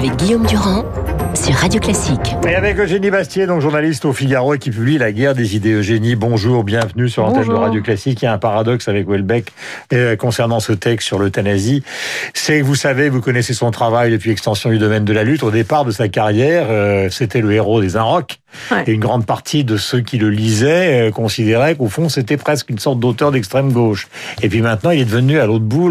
avec Guillaume Durand sur Radio Classique. Et avec Eugénie Bastier, donc journaliste au Figaro et qui publie La guerre des idées. Eugénie, bonjour, bienvenue sur l'antenne de Radio Classique. Il y a un paradoxe avec Welbeck euh, concernant ce texte sur l'euthanasie. C'est que vous savez, vous connaissez son travail depuis l'extension du domaine de la lutte. Au départ de sa carrière, euh, c'était le héros des Inrocks. Et une grande partie de ceux qui le lisaient euh, considéraient qu'au fond, c'était presque une sorte d'auteur d'extrême gauche. Et puis maintenant, il est devenu à l'autre bout,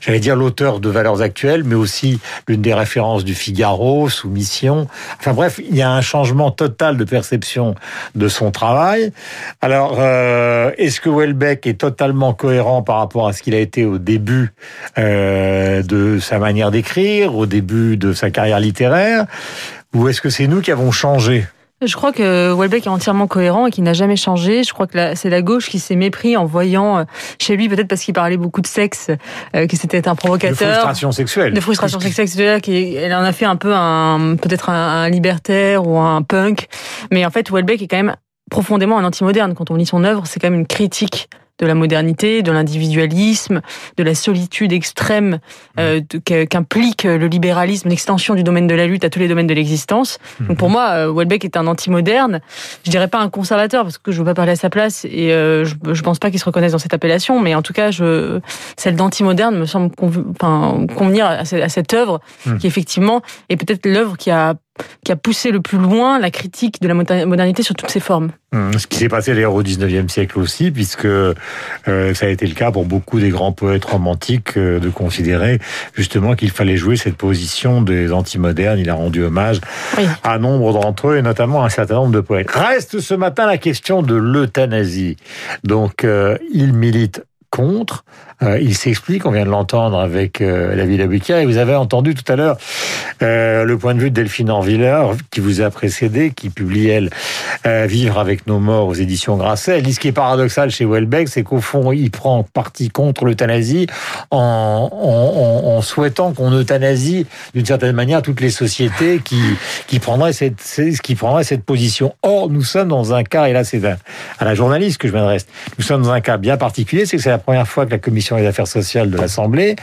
j'allais dire l'auteur de valeurs actuelles, mais aussi l'une des références du Figaro, Soumission. Enfin bref, il y a un changement total de perception de son travail. Alors, euh, est-ce que Welbeck est totalement cohérent par rapport à ce qu'il a été au début euh, de sa manière d'écrire, au début de sa carrière littéraire, ou est-ce que c'est nous qui avons changé? Je crois que Welbeck est entièrement cohérent et qu'il n'a jamais changé. Je crois que c'est la gauche qui s'est mépris en voyant euh, chez lui, peut-être parce qu'il parlait beaucoup de sexe, euh, que c'était un provocateur. De frustration sexuelle. De frustration sexuelle, qu'elle en a fait un peu un, peut-être un, un libertaire ou un punk. Mais en fait, Welbeck est quand même profondément un anti-moderne. Quand on lit son œuvre, c'est quand même une critique de la modernité, de l'individualisme, de la solitude extrême euh, qu'implique le libéralisme, l'extension du domaine de la lutte à tous les domaines de l'existence. Donc pour moi, euh, Welbeck est un anti-moderne. Je dirais pas un conservateur parce que je veux pas parler à sa place et euh, je, je pense pas qu'il se reconnaisse dans cette appellation, mais en tout cas, je, celle d'anti-moderne me semble enfin, convenir à, cette œuvre qui effectivement est peut-être l'œuvre qui a qui a poussé le plus loin la critique de la modernité sur toutes ses formes. Ce qui s'est passé d'ailleurs au 19e siècle aussi, puisque euh, ça a été le cas pour beaucoup des grands poètes romantiques euh, de considérer justement qu'il fallait jouer cette position des anti-modernes. Il a rendu hommage oui. à nombre d'entre eux, et notamment à un certain nombre de poètes. Reste ce matin la question de l'euthanasie. Donc, euh, il milite contre. Euh, il s'explique, on vient de l'entendre avec euh, la Villa et vous avez entendu tout à l'heure euh, le point de vue de Delphine Orviller, qui vous a précédé, qui publie, elle, euh, Vivre avec nos morts aux éditions Grasset. Elle dit ce qui est paradoxal chez Welbeck, c'est qu'au fond, il prend parti contre l'euthanasie en, souhaitant qu'on euthanasie d'une certaine manière toutes les sociétés qui, qui, prendraient cette, qui prendraient cette position. Or, nous sommes dans un cas, et là c'est à la journaliste que je m'adresse, nous sommes dans un cas bien particulier, c'est que c'est la première fois que la commission des affaires sociales de l'Assemblée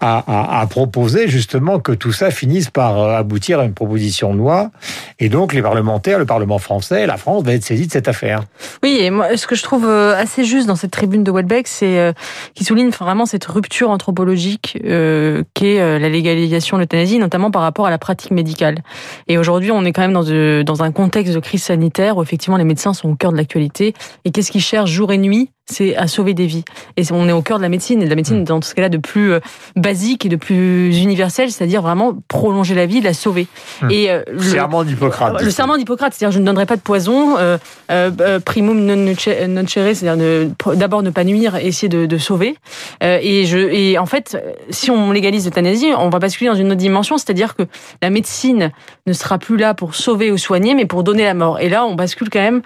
a, proposé justement que tout ça finisse par aboutir à une proposition de loi. Et donc les parlementaires, le Parlement français, la France va être saisie de cette affaire. Oui, et moi, ce que je trouve assez juste dans cette tribune de Welbeck, c'est euh, qu'il souligne vraiment cette rupture anthropologique euh, qu'est euh, la légalisation de l'euthanasie, notamment par rapport à la pratique médicale. Et aujourd'hui, on est quand même dans, dans un contexte de crise sanitaire où effectivement les médecins sont au cœur de l'actualité. Et qu'est-ce qu'ils cherchent jour et nuit? C'est à sauver des vies. Et on est au cœur de la médecine, et de la médecine dans ce cas-là de plus basique et de plus universel, c'est-à-dire vraiment prolonger la vie, la sauver. Hum. Et euh, le serment d'Hippocrate. Le serment d'Hippocrate, c'est-à-dire je ne donnerai pas de poison, euh, euh, primum non nocere, c'est-à-dire d'abord ne pas nuire et essayer de, de sauver. Euh, et, je, et en fait, si on légalise l'euthanasie, on va basculer dans une autre dimension, c'est-à-dire que la médecine ne sera plus là pour sauver ou soigner, mais pour donner la mort. Et là, on bascule quand même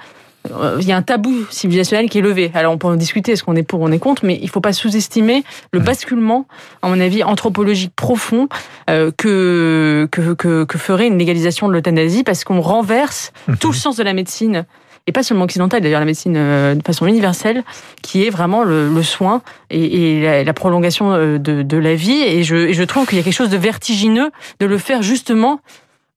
il y a un tabou civilisationnel qui est levé. Alors on peut en discuter, est-ce qu'on est pour ou on est contre, mais il ne faut pas sous-estimer le basculement, à mon avis, anthropologique profond euh, que, que, que, que, ferait une légalisation de l'euthanasie, parce qu'on renverse tout le sens de la médecine et pas seulement occidentale, d'ailleurs la médecine de façon universelle, qui est vraiment le, le soin et, et la, la, prolongation de, de, la vie. Et je, et je trouve qu'il y a quelque chose de vertigineux de le faire justement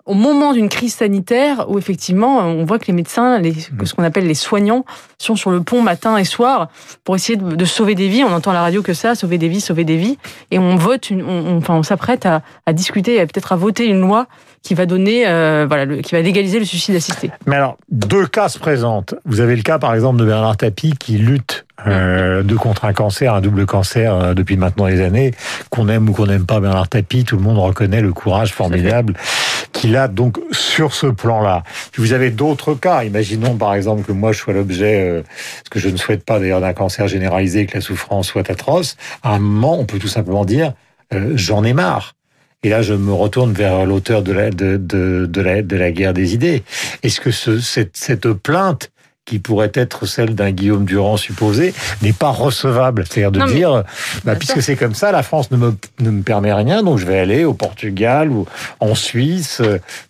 au moment d'une crise sanitaire où effectivement on voit que les médecins, les, ce qu'on appelle les soignants, sont sur le pont matin et soir pour essayer de, de, sauver des vies. On entend à la radio que ça, sauver des vies, sauver des vies, et on vote, une, on, enfin on s'apprête à, à, discuter, peut-être à voter une loi qui va donner, euh, voilà, le, qui va légaliser le suicide assisté. Mais alors deux cas se présentent. Vous avez le cas par exemple de Bernard Tapie qui lutte euh, de contre un cancer, un double cancer euh, depuis maintenant des années. Qu'on aime ou qu'on n'aime pas Bernard Tapie, tout le monde reconnaît le courage formidable qu'il a donc sur ce plan-là. Vous avez d'autres cas. Imaginons par exemple que moi je sois l'objet, euh, ce que je ne souhaite pas d'ailleurs, d'un cancer généralisé, que la souffrance soit atroce. À un moment, on peut tout simplement dire euh, j'en ai marre. Et là, je me retourne vers l'auteur de la, de, de, de, la, de la guerre des idées. Est-ce que ce, cette, cette plainte qui pourrait être celle d'un Guillaume Durand supposé, n'est pas recevable. C'est-à-dire de non, dire, bah, puisque c'est comme ça, la France ne me, ne me permet rien, donc je vais aller au Portugal ou en Suisse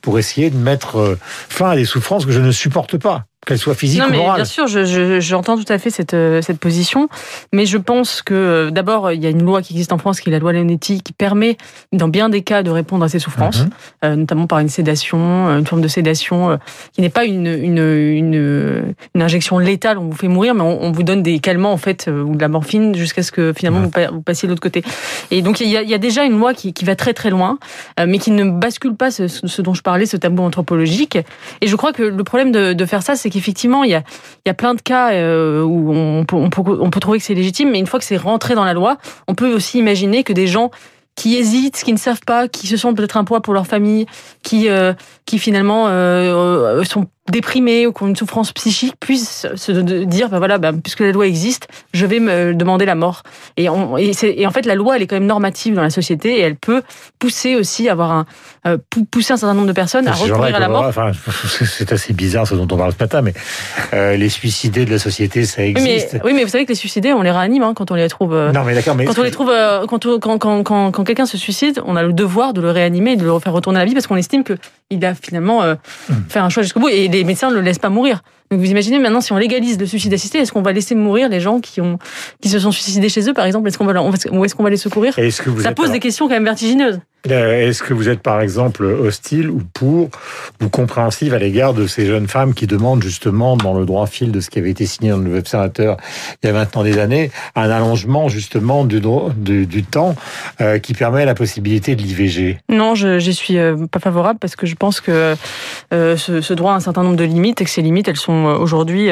pour essayer de mettre fin à des souffrances que je ne supporte pas. Qu'elle soit physique non, ou mais morale. Bien sûr, j'entends je, je, tout à fait cette, euh, cette position, mais je pense que euh, d'abord, il y a une loi qui existe en France, qui est la loi Leonetti, qui permet, dans bien des cas, de répondre à ces souffrances, mm -hmm. euh, notamment par une sédation, une forme de sédation euh, qui n'est pas une, une, une, une, injection létale, on vous fait mourir, mais on, on vous donne des calmants, en fait, euh, ou de la morphine, jusqu'à ce que finalement mm -hmm. vous, vous, passiez de l'autre côté. Et donc, il y, a, il y, a, déjà une loi qui, qui va très très loin, mais qui ne bascule pas ce, ce, dont je parlais, ce tabou anthropologique. Et je crois que le problème de, de faire ça, c'est qu'effectivement, il y a, y a plein de cas euh, où on peut, on, peut, on peut trouver que c'est légitime, mais une fois que c'est rentré dans la loi, on peut aussi imaginer que des gens qui hésitent, qui ne savent pas, qui se sentent peut-être un poids pour leur famille, qui, euh, qui finalement euh, sont déprimés ou qui ont une souffrance psychique puissent se dire ben voilà ben, puisque la loi existe je vais me demander la mort. Et, on, et, et, en fait la loi elle est quand même normative dans la société et elle peut pousser aussi avoir un euh, pousser un certain nombre de personnes à recourir à la mort. enfin, c'est assez bizarre ce dont on parle ce matin mais euh, les suicidés de la société ça existe oui mais, oui, mais vous savez que les suicidés on les réanime hein, quand on les trouve non mais d'accord mais quand on les trouve quand, quand, quand, quand, quand quelqu'un se suicide on a le devoir de le réanimer et de le faire retourner à la vie parce qu'on estime que il a finalement euh, mmh. fait un choix jusqu'au bout et les médecins ne le laissent pas mourir. Donc vous imaginez maintenant si on légalise le suicide assisté, est-ce qu'on va laisser mourir les gens qui ont qui se sont suicidés chez eux par exemple? Est-ce qu'on va ou est-ce qu'on va les secourir? Est-ce que vous Ça pose alors... des questions quand même vertigineuses. Est-ce que vous êtes par exemple hostile ou pour ou compréhensive à l'égard de ces jeunes femmes qui demandent justement dans le droit fil de ce qui avait été signé dans le Observateur il y a maintenant des années un allongement justement du, du, du temps euh, qui permet la possibilité de l'IVG Non, je je suis euh, pas favorable parce que je pense que euh, ce, ce, droit a un certain nombre de limites et que ces limites elles sont aujourd'hui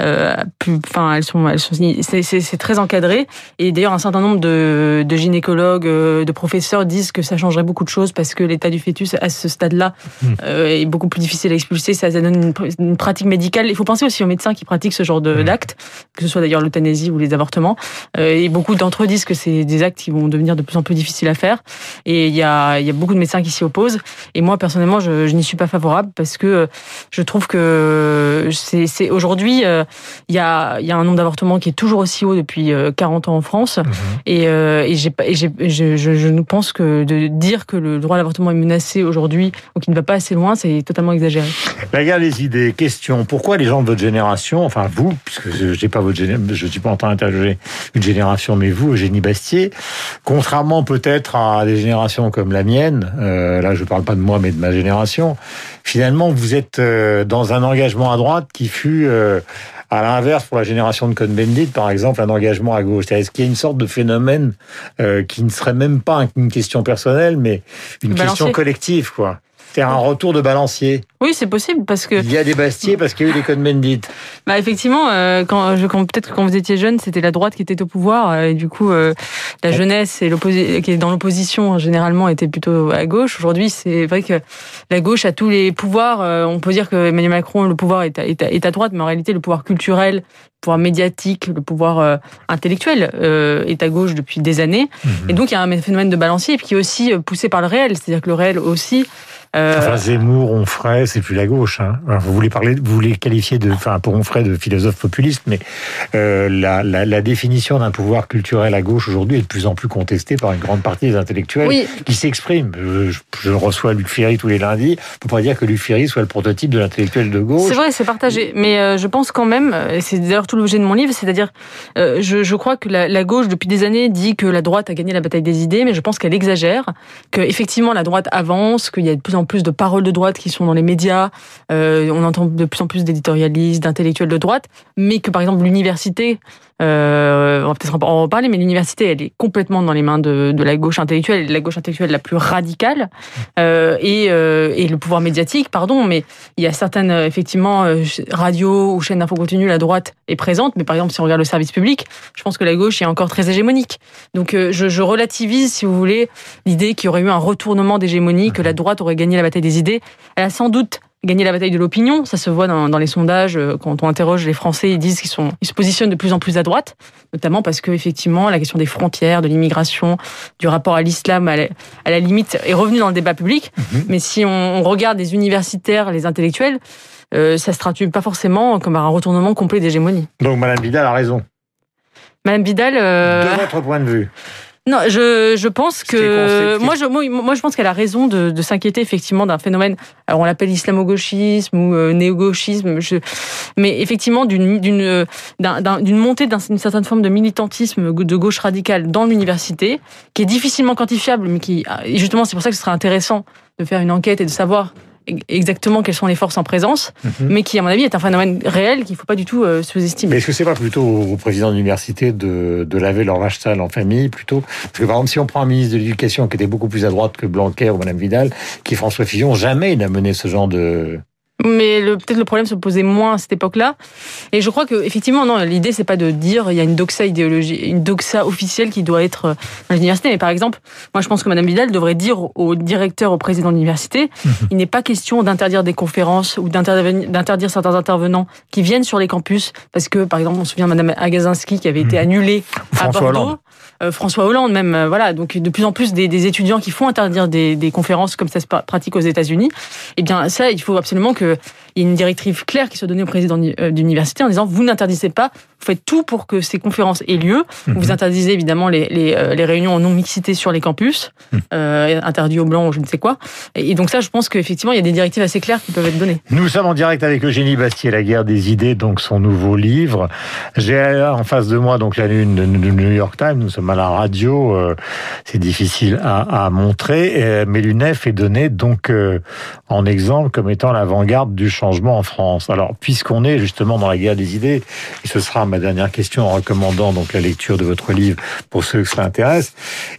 euh, plus enfin elles sont elles sont c'est très encadré et d'ailleurs un certain nombre de, de gynécologues de professeurs disent que ça changerait beaucoup de choses parce que l'état du fœtus à ce stade-là euh, est beaucoup plus difficile à expulser. Ça donne une, une, pratique médicale. Il faut penser aussi aux médecins qui pratiquent ce genre d'actes, que ce soit d'ailleurs l'euthanasie ou les avortements. Euh, et beaucoup d'entre eux disent que c'est des actes qui vont devenir de plus en plus difficiles à faire. Et il y a, il y a beaucoup de médecins qui s'y opposent. Et moi, personnellement, je, je n'y suis pas favorable parce que je trouve que c'est aujourd'hui, euh, il, y a, il y a un nombre d'avortements qui est toujours aussi haut depuis 40 ans en France. Mmh. Et, et, j'ai, et je, je, je pense que de dire que le droit à l'avortement est menacé aujourd'hui ou qu'il ne va pas assez loin, c'est totalement exagéré. Regarde les idées. Question pourquoi les gens de votre génération, enfin vous, puisque je n'ai pas votre je suis pas en train d'interroger une génération, mais vous, Eugénie Bastier, contrairement peut-être à des générations comme la mienne, euh, là je parle pas de moi mais de ma génération, finalement vous êtes euh, dans un engagement à droite qui fut euh, à l'inverse, pour la génération de Cohn-Bendit, par exemple, un engagement à gauche. Est-ce qu'il y a une sorte de phénomène euh, qui ne serait même pas une question personnelle, mais une Balancier. question collective, quoi? C'est un retour de balancier. Oui, c'est possible parce que il y a des Bastiers parce qu'il y a eu des Cohn-Bendit. Bah effectivement, euh, quand, je, quand peut-être quand vous étiez jeune, c'était la droite qui était au pouvoir euh, et du coup euh, la jeunesse et qui est dans l'opposition généralement était plutôt à gauche. Aujourd'hui, c'est vrai que la gauche a tous les pouvoirs. On peut dire que Emmanuel Macron, le pouvoir est à, est à, est à droite, mais en réalité, le pouvoir culturel, le pouvoir médiatique, le pouvoir euh, intellectuel est à gauche depuis des années. Mmh. Et donc il y a un phénomène de balancier qui est aussi poussé par le réel, c'est-à-dire que le réel aussi. Enfin, Zemmour, Onfray, c'est plus la gauche. Hein. Alors, vous voulez parler, vous voulez qualifier de, enfin, pour Onfray de philosophe populiste, mais euh, la, la, la, définition d'un pouvoir culturel à gauche aujourd'hui est de plus en plus contestée par une grande partie des intellectuels oui. qui s'expriment. Je, je, reçois Luc Ferry tous les lundis. On peut pas dire que Luc Ferry soit le prototype de l'intellectuel de gauche. C'est vrai, c'est partagé, mais euh, je pense quand même, et c'est d'ailleurs tout l'objet de mon livre, c'est-à-dire, euh, je, je, crois que la, la, gauche depuis des années dit que la droite a gagné la bataille des idées, mais je pense qu'elle exagère, que effectivement la droite avance, qu'il y a de plus en plus de paroles de droite qui sont dans les médias, euh, on entend de plus en plus d'éditorialistes, d'intellectuels de droite, mais que par exemple l'université, euh, on va peut-être en reparler, mais l'université, elle est complètement dans les mains de, de la gauche intellectuelle, la gauche intellectuelle la plus radicale, euh, et, euh, et, le pouvoir médiatique, pardon, mais il y a certaines, effectivement, radios ou chaînes d'info continue, la droite est présente, mais par exemple, si on regarde le service public, je pense que la gauche est encore très hégémonique. Donc je, je relativise, si vous voulez, l'idée qu'il y aurait eu un retournement d'hégémonie, que la droite aurait gagné la bataille des idées. Elle a sans doute gagner la bataille de l'opinion. Ça se voit dans, dans, les sondages. Quand on interroge les Français, ils disent qu'ils sont, ils se positionnent de plus en plus à droite, notamment parce que effectivement, la question des frontières, de l'immigration, du rapport à l'islam, à, à, la limite, est revenue dans le débat public. Mmh. Mais si on, on, regarde les universitaires, les intellectuels, euh, ça se traduit pas forcément comme un retournement complet d'hégémonie. Donc, Madame Vidal a raison. Madame Vidal. Euh... De votre point de vue. Non, je, je pense que moi je moi, je pense qu'elle a raison de, de s'inquiéter effectivement d'un phénomène. Alors on l'appelle islamo-gauchisme ou euh, néo-gauchisme, je... mais effectivement d'une d'une d'une montée d'une certaine forme de militantisme de gauche radicale dans l'université, qui est difficilement quantifiable, mais qui justement c'est pour ça que ce serait intéressant de faire une enquête et de savoir exactement quelles sont les forces en présence, mhm. mais qui, à mon avis, est un phénomène réel qu'il ne faut pas du tout euh, sous-estimer. Mais est-ce que c'est pas plutôt au président de l'université de, de, laver leur vache sale en famille, plutôt? Parce que, par exemple, si on prend un ministre de l'Éducation qui était beaucoup plus à droite que Blanquer ou Madame Vidal, qui François Fillon, jamais il n'a mené ce genre de, mais peut-être le problème se posait moins à cette époque-là. Et je crois que effectivement, non, l'idée c'est pas de dire il y a une doxa idéologie, une doxa officielle qui doit être dans l'université. Mais par exemple, moi je pense que Madame Vidal devrait dire au directeur, au président de l'université, mhm. il n'est pas question d'interdire des conférences ou d'interdire certains intervenants qui viennent sur les campus, parce que par exemple, on se souvient Madame Agazinski qui avait été mhm. annulée à Bordeaux. Euh, François Hollande même, euh, voilà. Donc de plus en plus des, des étudiants qui font interdire des, des, conférences comme ça se pratique aux États-Unis. Eh bien ça, il faut absolument y une directive claire qui soit donnée au président euh, d'université en disant vous n'interdisez pas, vous faites tout pour que ces conférences aient lieu. Vous mhm. interdisez évidemment les, les, les, réunions en non mixité sur les campus, mhm. euh, interdit aux blancs ou je ne sais quoi. Et, donc ça, je pense qu'effectivement, il y a des directives assez claires qui peuvent être données. Nous sommes en direct avec Eugénie Bastier, La guerre des idées, donc son nouveau livre. J'ai en face de moi donc la lune de New York Times. Nous sommes à la radio, euh, c'est difficile à, à montrer, mais l'UNEF est donné donc euh, en exemple comme étant l'avant-garde du changement en France. Alors, puisqu'on est justement dans la guerre des idées, et ce sera ma dernière question en recommandant donc la lecture de votre livre pour ceux que ça intéresse,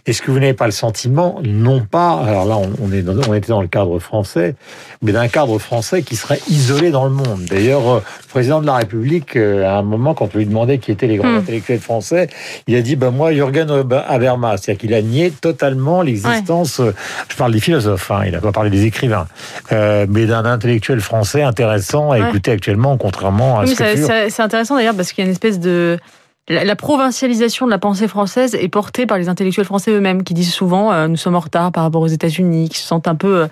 est-ce que vous n'avez pas le sentiment, non pas, alors là on, est on était dans le cadre français, mais d'un cadre français qui serait isolé dans le monde. D'ailleurs, euh, le président de la République, à un moment, quand on lui demandait qui étaient les grands hmm. intellectuels français, il a dit, ben moi, Jürgen Habermas, c'est-à-dire qu'il a nié totalement l'existence. Euh, je parle des philosophes, hein, il n'a pas parlé des écrivains, euh, mais d'un intellectuel français intéressant à écouter actuellement, contrairement à ce que C'est intéressant d'ailleurs parce qu'il y a une espèce de la, provincialisation de la pensée française est portée par les intellectuels français eux-mêmes, qui disent souvent euh, nous sommes en retard par rapport aux États-Unis, qui se sentent un peu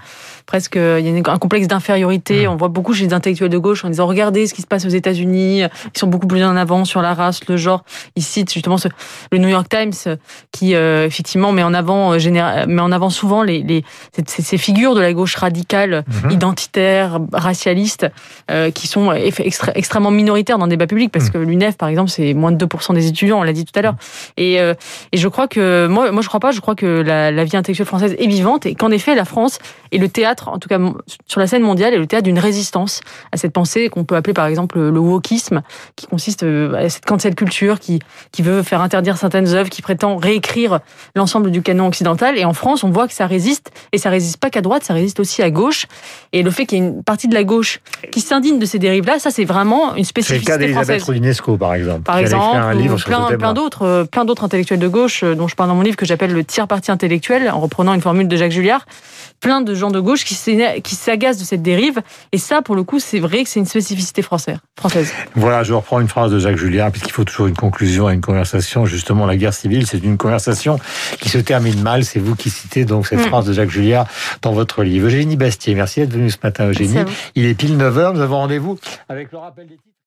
presque il y a un complexe d'infériorité. Mmh. On voit beaucoup chez les intellectuels de gauche en disant regardez ce qui se passe aux États-Unis, ils sont beaucoup plus en avant sur la race, le genre. Ils citent justement ce, le New York Times qui euh, effectivement met en avant euh, met en avant souvent les, les ces, figures de la gauche radicale, mmh. identitaire, racialiste, euh, qui sont extrêmement minoritaires dans le débat public parce mmh. que l'UNEF par exemple c'est moins de 2% des étudiants, on l'a dit tout à l'heure. Et, et je crois que moi moi je crois pas, je crois que la, la vie intellectuelle française est vivante et qu'en effet la France est le théâtre en tout cas sur la scène mondiale, est le théâtre d'une résistance à cette pensée qu'on peut appeler par exemple le wokisme, qui consiste euh, à cette cancel culture qui, qui veut faire interdire certaines œuvres, qui prétend réécrire l'ensemble du canon occidental. Et en France, on voit que ça résiste, et ça résiste pas qu'à droite, ça résiste aussi à gauche. Et le fait qu'il y ait une partie de la gauche qui s'indigne de ces dérives-là, ça c'est vraiment une spécificité française. C'est le cas d'Elisabeth Roudinesco, par exemple. Par exemple, livre plein, plein d'autres, euh, plein d'autres intellectuels de gauche euh, dont je parle dans mon livre que j'appelle le tiers parti intellectuel, en reprenant une formule de Jacques Julliard. Plein de gens de gauche qui s'agacent de cette dérive. Et ça, pour le coup, c'est vrai que c'est une spécificité française. Voilà, je reprends une phrase de Jacques Julien, puisqu'il faut toujours une conclusion à une conversation. Justement, la guerre civile, c'est une conversation qui se termine mal. C'est vous qui citez donc cette mm. phrase de Jacques Julien dans votre livre. Eugénie Bastier, merci d'être venue ce matin, Eugénie. Il est pile 9h, nous avons rendez-vous avec le rappel des